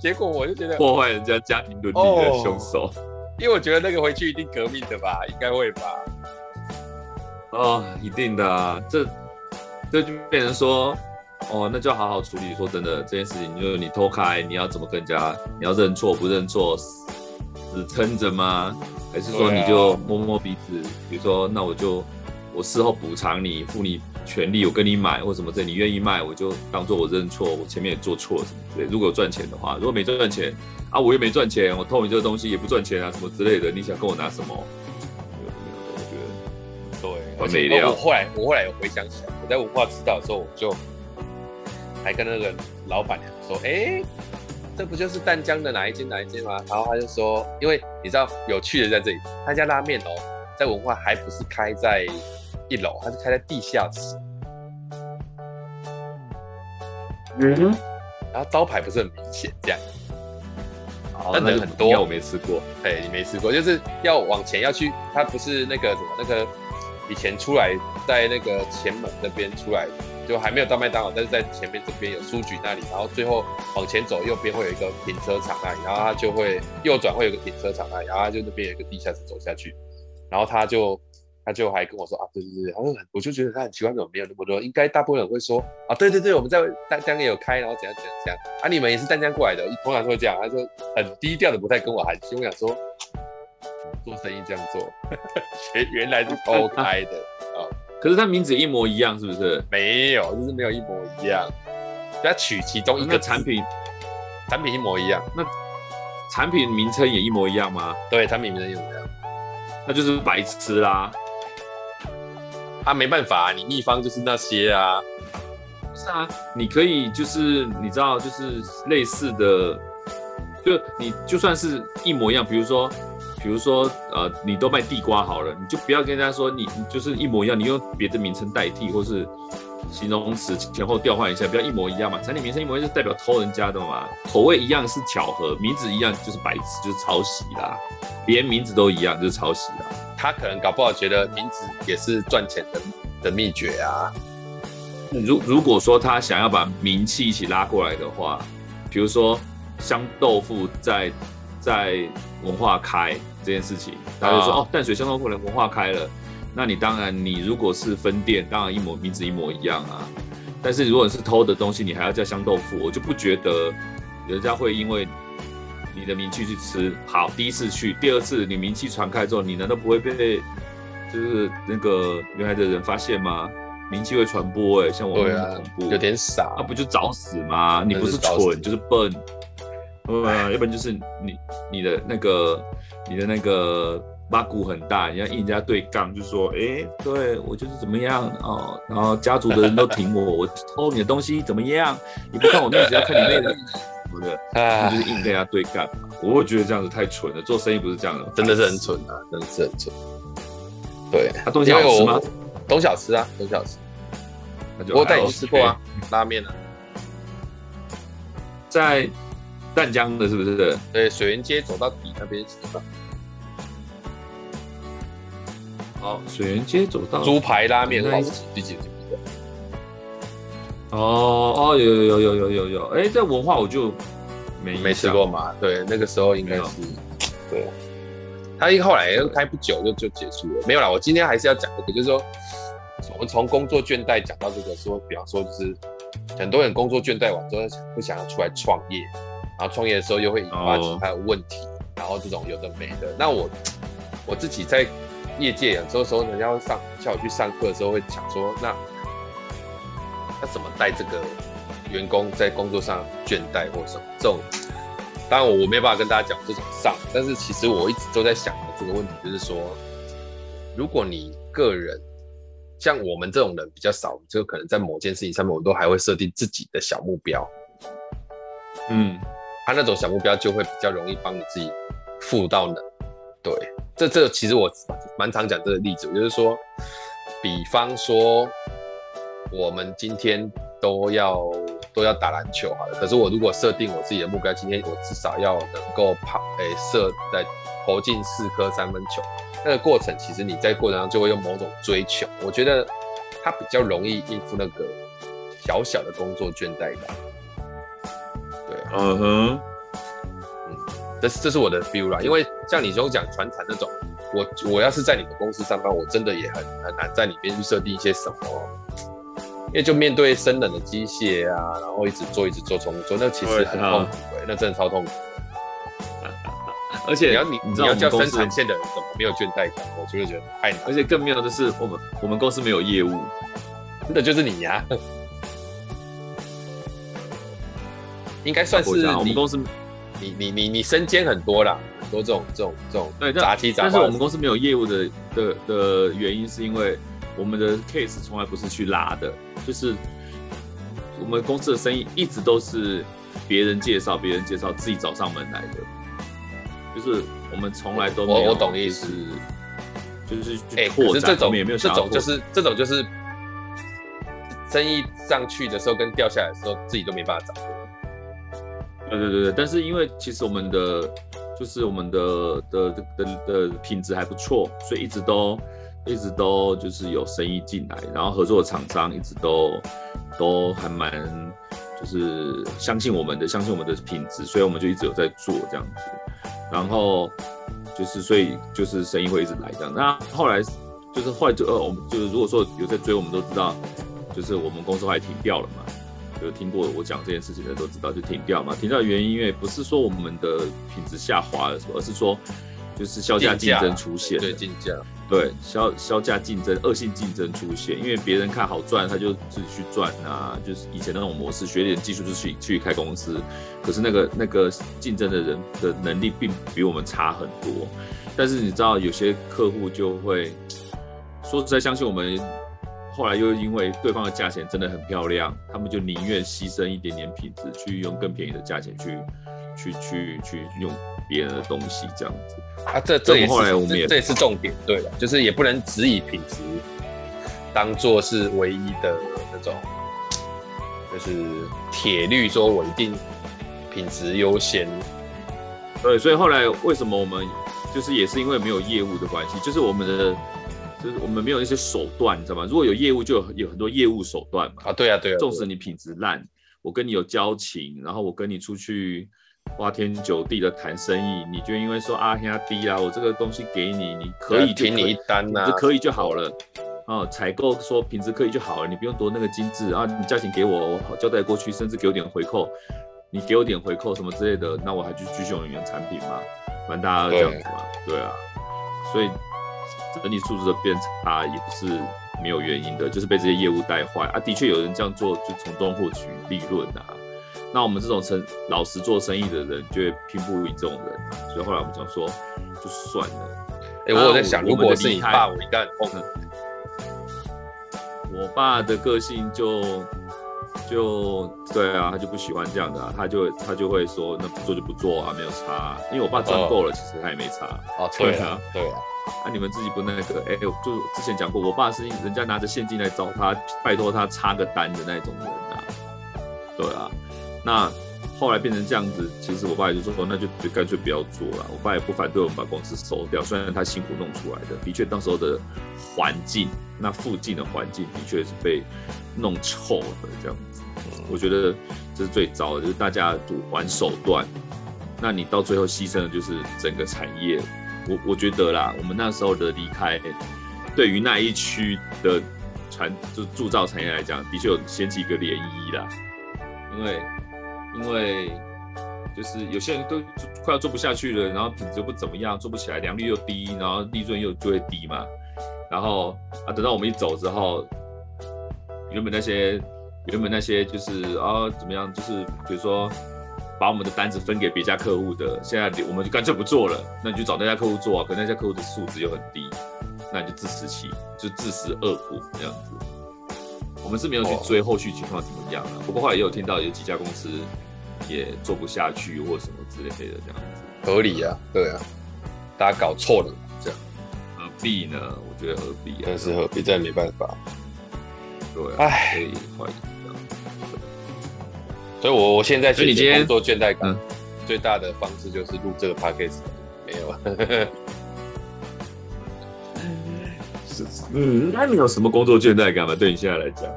结果我就觉得破坏人家家庭伦理的凶手、哦，因为我觉得那个回去一定革命的吧，应该会吧。哦，一定的啊，这这就变成说。哦，那就好好处理。说真的，这件事情就是你偷开，你要怎么跟人家？你要认错不认错，死撑着吗？还是说你就摸摸鼻子？啊、比如说，那我就我事后补偿你，付你权利，我跟你买或什么这，你愿意卖，我就当做我认错，我前面也做错什么之类。如果有赚钱的话，如果没赚钱啊，我又没赚钱，我偷你这个东西也不赚钱啊，什么之类的，你想跟我拿什么？我觉得对，完美料。我后来我后来有回想起来，我在文化指导的时候我就。还跟那个老板娘说：“哎、欸，这不就是淡江的哪一间哪一间吗？”然后他就说：“因为你知道有趣的在这里，他家拉面哦，在文化还不是开在一楼，它是开在地下室。嗯，然后招牌不是很明显，这样。好，那人很多，我没吃过。哎，你没吃过，就是要往前要去，它不是那个什么那个以前出来在那个前门那边出来。”就还没有到麦当劳，但是在前面这边有书局那里，然后最后往前走，右边会有一个停车场那里，然后它就会右转会有一个停车场那里，然后它就那边有一个地下室走下去，然后它就他就还跟我说啊，对对对，好像我就觉得他很奇怪，怎么没有那么多？应该大部分人会说啊，对对对，我们在淡江也有开，然后怎样怎样怎样啊，你们也是淡江过来的，通常都会这样，他说很低调的，不太跟我寒暄。我想说做生意这样做，原原来是偷 开的啊。可是他名字一模一样，是不是？没有，就是没有一模一样。他取其中一个产品，产品一模一样。那产品名称也一模一样吗？对，产品名称一模一样。那就是白痴啦。他没办法，你秘方就是那些啊。不是啊，你可以就是你知道，就是类似的，就你就算是一模一样，比如说比如说呃，你都卖地瓜好了，你就不要跟人家说你你就是一模一样，你用别的名称代替，或是形容词前后调换一下，不要一模一样嘛。产品名称一模一样就代表偷人家的嘛，口味一样是巧合，名字一样就是白痴，就是抄袭啦，连名字都一样就是抄袭啦。他可能搞不好觉得名字也是赚钱的的秘诀啊。如如果说他想要把名气一起拉过来的话，比如说香豆腐在在文化开这件事情，他就说、啊、哦，淡水香豆腐的文化开了，那你当然你如果是分店，当然一模名字一模一样啊。但是如果是偷的东西，你还要叫香豆腐，我就不觉得人家会因为你的名气去吃。好，第一次去，第二次你名气传开之后，你难道不会被就是那个原来的人发现吗？名气会传播哎、欸，像我们很恐怖，有点傻，那、啊、不就找死吗？你不是蠢就是笨，对啊，要不然就是你你的那个你的那个八股很大，你要硬人家对杠，就说哎、欸，对我就是怎么样哦，然后家族的人都挺我，我偷你的东西怎么样？你不看我面子，要看你妹子，不 是？你就是硬跟人家对干，我会觉得这样子太蠢了，做生意不是这样的，真的是很蠢啊，真的是很蠢。对，他东西好吃吗？东小吃啊，东小吃。我带你去吃过啊，拉面啊，在淡江的，是不是？对，水源街走到底那边吃的。好，水源街走到猪排拉面，好吃，第几集？哦哦，有有有有有有有，哎，这文化我就没没吃过嘛。对，那个时候应该是，对。他一后来又开不久就就结束了，没有啦。我今天还是要讲这个，就是说。我们从工作倦怠讲到这个，说，比方说，就是很多人工作倦怠完之后，会想要出来创业，然后创业的时候又会引发其他的问题，然后这种有的没的。那我我自己在业界有时候时候，人家会上叫我去上课的时候，会想说，那那怎么带这个员工在工作上倦怠或什么这种？当然我我没办法跟大家讲这种上，但是其实我一直都在想的这个问题，就是说，如果你个人像我们这种人比较少，就可能在某件事情上面，我们都还会设定自己的小目标。嗯，他那种小目标就会比较容易帮你自己赋到能。对，这这其实我蛮常讲这个例子，就是说，比方说，我们今天都要都要打篮球好了，可是我如果设定我自己的目标，今天我至少要能够跑，诶，射在投进四颗三分球。那个过程，其实你在过程中就会有某种追求，我觉得他比较容易应付那个小小的工作倦怠感。对，嗯哼，这是这是我的 feel 啦。因为像你说讲传产那种，我我要是在你们公司上班，我真的也很很难在里面去设定一些什么，因为就面对生冷的机械啊，然后一直做一直做重复做，那其实很痛苦，欸，那真的超痛苦。而且你要你你要叫生产线的人怎么没有倦怠感？我就会觉得太难。而且更妙的是，我们我们公司没有业务，真的就是你呀、啊，应该算是你我们公司，你你你你身兼很多啦，很多这种这种这种对杂七杂八。但是我们公司没有业务的的的原因，是因为我们的 case 从来不是去拉的，就是我们公司的生意一直都是别人介绍，别人介绍，自己找上门来的。就是我们从来都没有，我我懂意思，就是哎，可是这种也没有，这种就是这种就是生意上去的时候跟掉下来的时候，自己都没办法掌握。对对对对，但是因为其实我们的就是我们的的的的的品质还不错，所以一直都一直都就是有生意进来，然后合作的厂商一直都都还蛮就是相信我们的，相信我们的品质，所以我们就一直有在做这样子。然后就是，所以就是生意会一直来这样。那后来就是后来就呃，我们就是如果说有在追，我们都知道，就是我们公司后来停掉了嘛。就听过我讲这件事情的都知道，就停掉嘛。停掉的原因，因为不是说我们的品质下滑了而是说就是销价竞争出现。对，竞价。对，销销价竞争、恶性竞争出现，因为别人看好赚，他就自己去赚啊。就是以前那种模式，学点技术就去去开公司。可是那个那个竞争的人的能力并比我们差很多。但是你知道，有些客户就会说实在相信我们，后来又因为对方的价钱真的很漂亮，他们就宁愿牺牲一点点品质，去用更便宜的价钱去去去去用别人的东西这样子。啊，这这也是后来我们也这，这也是重点，对了，就是也不能只以品质当做是唯一的那种，就是铁律，说我一定品质优先。对，所以后来为什么我们就是也是因为没有业务的关系，就是我们的就是我们没有那些手段，你知道吗？如果有业务，就有有很多业务手段嘛。啊，对啊，对啊。纵使你品质烂，我跟你有交情，然后我跟你出去。花天酒地的谈生意，你就因为说啊，压低啊，我这个东西给你，你可以给你一单呐、啊，就可以就好了。哦，采购说品质可以就好了，你不用多那个精致啊，你价钱给我，我交代过去，甚至给我点回扣，你给我点回扣什么之类的，那我还去继续用你的产品嘛，反正大家都这样子嘛，对，对啊。所以整体素质的变差也不是没有原因的，就是被这些业务带坏啊。的确有人这样做，就从中获取利润啊。那我们这种生老实做生意的人，就会拼不赢这种人，所以后来我们讲说，就算了。哎、欸，我有在想，如果是你爸，我一旦碰了。我爸的个性就就对啊，他就不喜欢这样的、啊，他就他就会说，那不做就不做啊，没有差、啊。因为我爸赚够了，其实他也没差。哦，对啊，对啊。那、啊、你们自己不那个？哎、就之前讲过，我爸是人家拿着现金来找他，拜托他插个单的那种人啊。对啊。那后来变成这样子，其实我爸也就说，那就就干脆不要做了。我爸也不反对我们把公司收掉，虽然他辛苦弄出来的，的确当时候的环境，那附近的环境的确是被弄臭的这样子。我觉得这是最糟的，就是大家就玩手段，那你到最后牺牲的就是整个产业。我我觉得啦，我们那时候的离开，对于那一区的传就铸造产业来讲，的确有掀起一个涟漪啦，因为。因为就是有些人都快要做不下去了，然后品质不怎么样，做不起来，良率又低，然后利润又就会低嘛。然后啊，等到我们一走之后，原本那些原本那些就是啊怎么样，就是比如说把我们的单子分给别家客户的，现在我们就干脆不做了。那你就找那家客户做啊，可那家客户的素质又很低，那你就自食其就自食恶果这样子。我们是没有去追后续情况怎么样啊，不过后来也有听到有几家公司。也做不下去或什么之类的这样子，合理啊，对啊，大家搞错了这样，何必呢？我觉得何必啊？但是何必？这也没办法。对啊，唉。所以我我现在所以你今天工作倦怠感最大的方式就是录这个 podcast，没有啊？是，嗯，那你有什么工作倦怠感吗？对你现在来讲？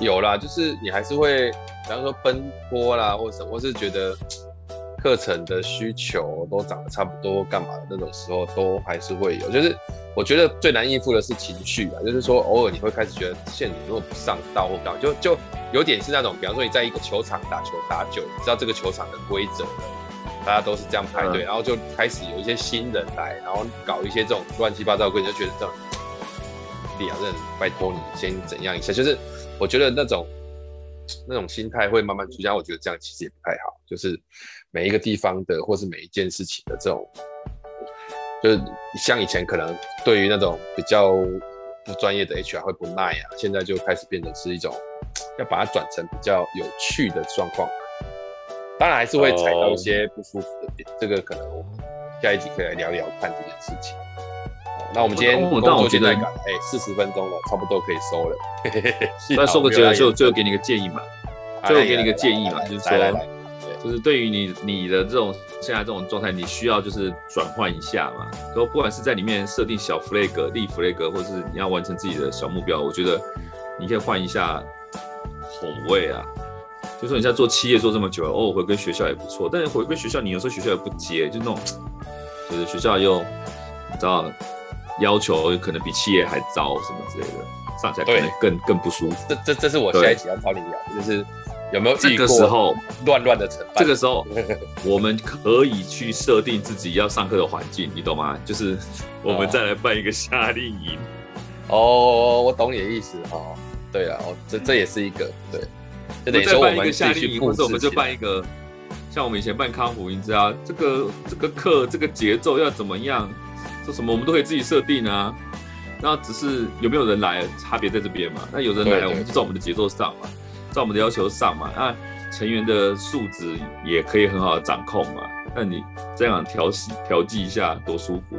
有啦，就是你还是会，比方说奔波啦，或者什么，或是觉得课程的需求都涨得差不多，干嘛的那种时候，都还是会有。就是我觉得最难应付的是情绪啊，就是说偶尔你会开始觉得线如果不上道或干嘛，就就有点是那种，比方说你在一个球场打球打久，你知道这个球场的规则了，大家都是这样排队，嗯、然后就开始有一些新人来，然后搞一些这种乱七八糟的规则，就觉得这种两人拜托你先怎样一下，就是。我觉得那种那种心态会慢慢出现，我觉得这样其实也不太好。就是每一个地方的，或是每一件事情的这种，就是像以前可能对于那种比较不专业的 HR 会不耐啊，现在就开始变成是一种要把它转成比较有趣的状况。当然还是会踩到一些不舒服的点，这个可能我们下一集可以来聊聊看这件事情。那我们今天工作倦怠感，哎，四十分钟了，差不多可以收了。那收个结尾，就最后给你个建议嘛，最后给你个建议嘛，就是说，对，就是对于你你的这种现在这种状态，你需要就是转换一下嘛。都不管是在里面设定小 flag、立 flag，或是你要完成自己的小目标，我觉得你可以换一下口味啊。就说你现在做企业做这么久，偶尔回归学校也不错，但是回归学校，你有时候学校也不接，就那种，就是学校又你知道。要求可能比企业还糟什么之类的，上起来可能更更不舒服。这这这是我下一集要找你聊，就是有没有这个时候乱乱的承办？这个时候 我们可以去设定自己要上课的环境，你懂吗？就是我们再来办一个夏令营。哦，我懂你的意思哦。对啊，哦，这这也是一个对。就等于说我们夏令营，或者我们就办一个，像我们以前办康复，你知道这个这个课这个节奏要怎么样？说什么我们都可以自己设定啊，那只是有没有人来差别在这边嘛？那有人来，我们就照我们的节奏上嘛，照我们的要求上嘛。那成员的素质也可以很好的掌控嘛。那你这样调试调剂一下多舒服。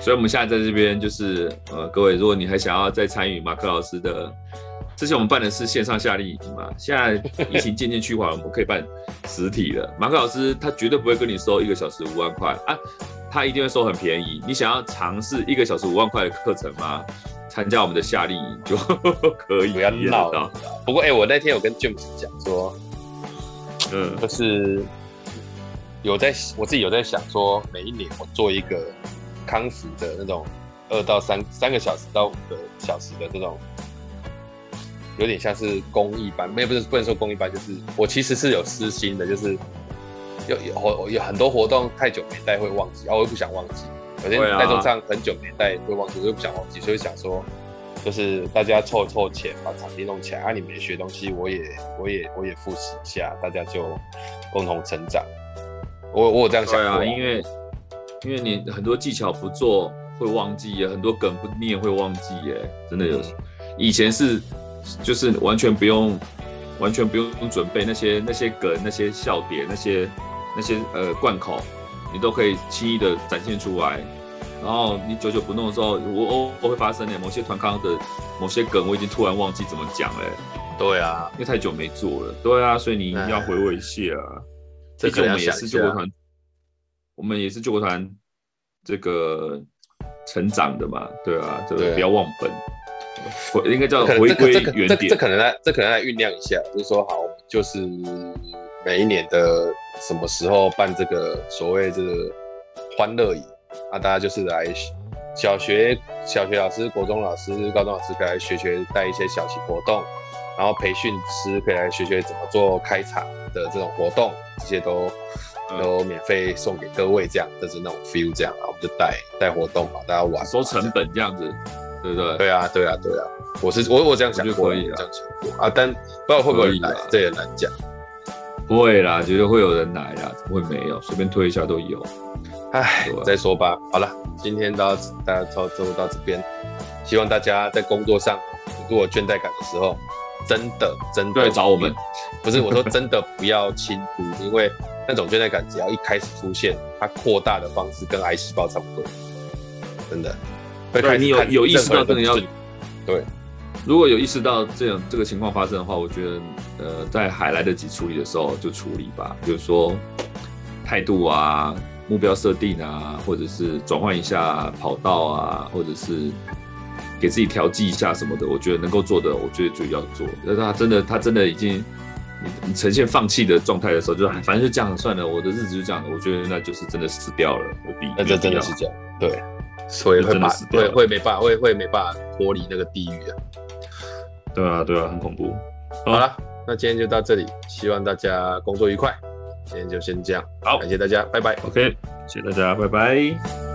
所以我们现在在这边就是呃，各位，如果你还想要再参与马克老师的，之前我们办的是线上夏令营嘛，现在疫情渐渐趋缓，我们可以办实体了。马克老师他绝对不会跟你收一个小时五万块啊，他一定会收很便宜。你想要尝试一个小时五万块的课程吗？参加我们的夏令营就 可以。不要闹。不过哎、欸，我那天有跟 James 讲说，嗯，就是有在我自己有在想说，每一年我做一个康复的那种二到三三个小时到五个小时的这种。有点像是公益班，没有不是不能说公益班，就是我其实是有私心的，就是有有活有很多活动太久没带会忘记，然后我又不想忘记，有些带动上很久没带会忘记，我又不想忘记，所以想说就是大家凑凑钱把场地弄起来，啊你没学东西，我也我也我也复习一下，大家就共同成长。我我有这样想啊，因为因为你很多技巧不做会忘记，很多梗不念会忘记，耶，真的有，嗯、以前是。就是完全不用，完全不用准备那些那些梗、那些笑点、那些那些呃贯口，你都可以轻易的展现出来。然后你久久不弄的时候，我偶尔会发生的某些团康的某些梗，我已经突然忘记怎么讲了。对啊，因为太久没做了。对啊，所以你要回味一下。毕竟我们也是救国团，我们也是救国团这个成长的嘛。对啊，这个不要忘本。回应该叫回归原点，这可能来，这可能来酝酿一下，就是说，好，就是每一年的什么时候办这个所谓这个欢乐营啊，大家就是来小学小学老师、国中老师、高中老师可以来学学带一些小型活动，然后培训师可以来学学怎么做开场的这种活动，这些都都免费送给各位，这样就是那种 feel，这样啊，我们就带带活动嘛，大家玩，收成本这样子。对不对？对啊，对啊，对啊，我是我我这样想就可以了，这样想过啊，但不知道会不会来，这也难讲。不会啦，绝对会有人来啦，怎么会没有？随便推一下都有。唉，再说吧。好了，今天到大家操作到这边，希望大家在工作上如果倦怠感的时候，真的真的找我们。不是我说 真的不要轻忽，因为那种倦怠感只要一开始出现，它扩大的方式跟癌细胞差不多，真的。对，你有有意识到真的要对，如果有意识到这样这个情况发生的话，我觉得呃，在还来得及处理的时候就处理吧。比如说态度啊、目标设定啊，或者是转换一下跑道啊，或者是给自己调剂一下什么的，我觉得能够做的，我觉得就要做。但是他真的他真的已经你你呈现放弃的状态的时候，就反正就这样算了，我的日子就这样，我觉得那就是真的死掉了。我比那这真的是这样，对。所以会把会会没办法会会没办法脱离那个地狱啊！对啊对啊，很恐怖。好了，那今天就到这里，希望大家工作愉快。今天就先这样，好，感谢大家，拜拜。OK，谢谢大家，拜拜。